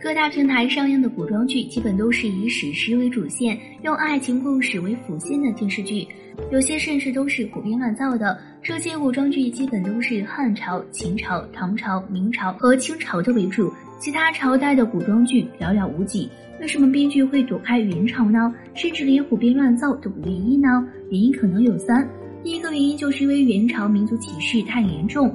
各大平台上映的古装剧基本都是以史诗为主线，用爱情故事为辅线的电视剧，有些甚至都是胡编乱造的。这些古装剧基本都是汉朝、秦朝、唐朝、明朝和清朝的为主，其他朝代的古装剧寥寥无几。为什么编剧会躲开元朝呢？甚至连胡编乱造都不愿意呢？原因可能有三。第一个原因就是因为元朝民族歧视太严重。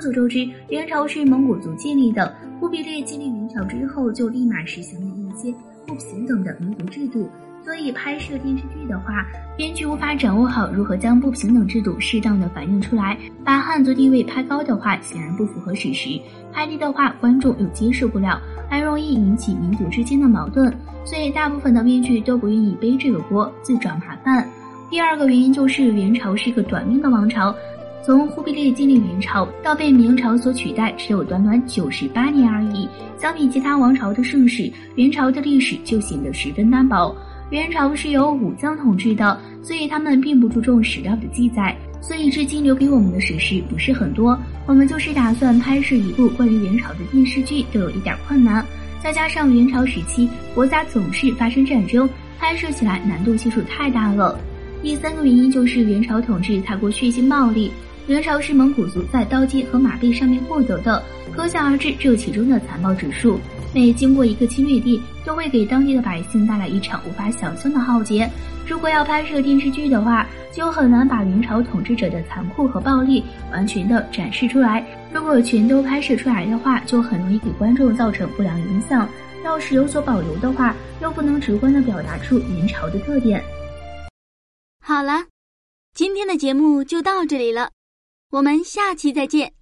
众所周知，元朝是蒙古族建立的。忽必烈建立元朝之后，就立马实行了一些不平等的民族制度。所以拍摄电视剧的话，编剧无法掌握好如何将不平等制度适当的反映出来。把汉族地位拍高的话，显然不符合史实；拍低的话，观众又接受不了，还容易引起民族之间的矛盾。所以大部分的编剧都不愿意背这个锅，自找麻烦。第二个原因就是元朝是一个短命的王朝。从忽必烈建立元朝到被明朝所取代，只有短短九十八年而已。相比其他王朝的盛世，元朝的历史就显得十分单薄。元朝是由武将统治的，所以他们并不注重史料的记载，所以至今留给我们的史实不是很多。我们就是打算拍摄一部关于元朝的电视剧，都有一点困难。再加上元朝时期国家总是发生战争，拍摄起来难度系数太大了。第三个原因就是元朝统治太过血腥暴力。元朝是蒙古族在刀剑和马背上面获得的，可想而知这其中的残暴指数。每经过一个侵略地，都会给当地的百姓带来一场无法想象的浩劫。如果要拍摄电视剧的话，就很难把元朝统治者的残酷和暴力完全的展示出来。如果全都拍摄出来的话，就很容易给观众造成不良影响。要是有所保留的话，又不能直观的表达出元朝的特点。好了，今天的节目就到这里了。我们下期再见。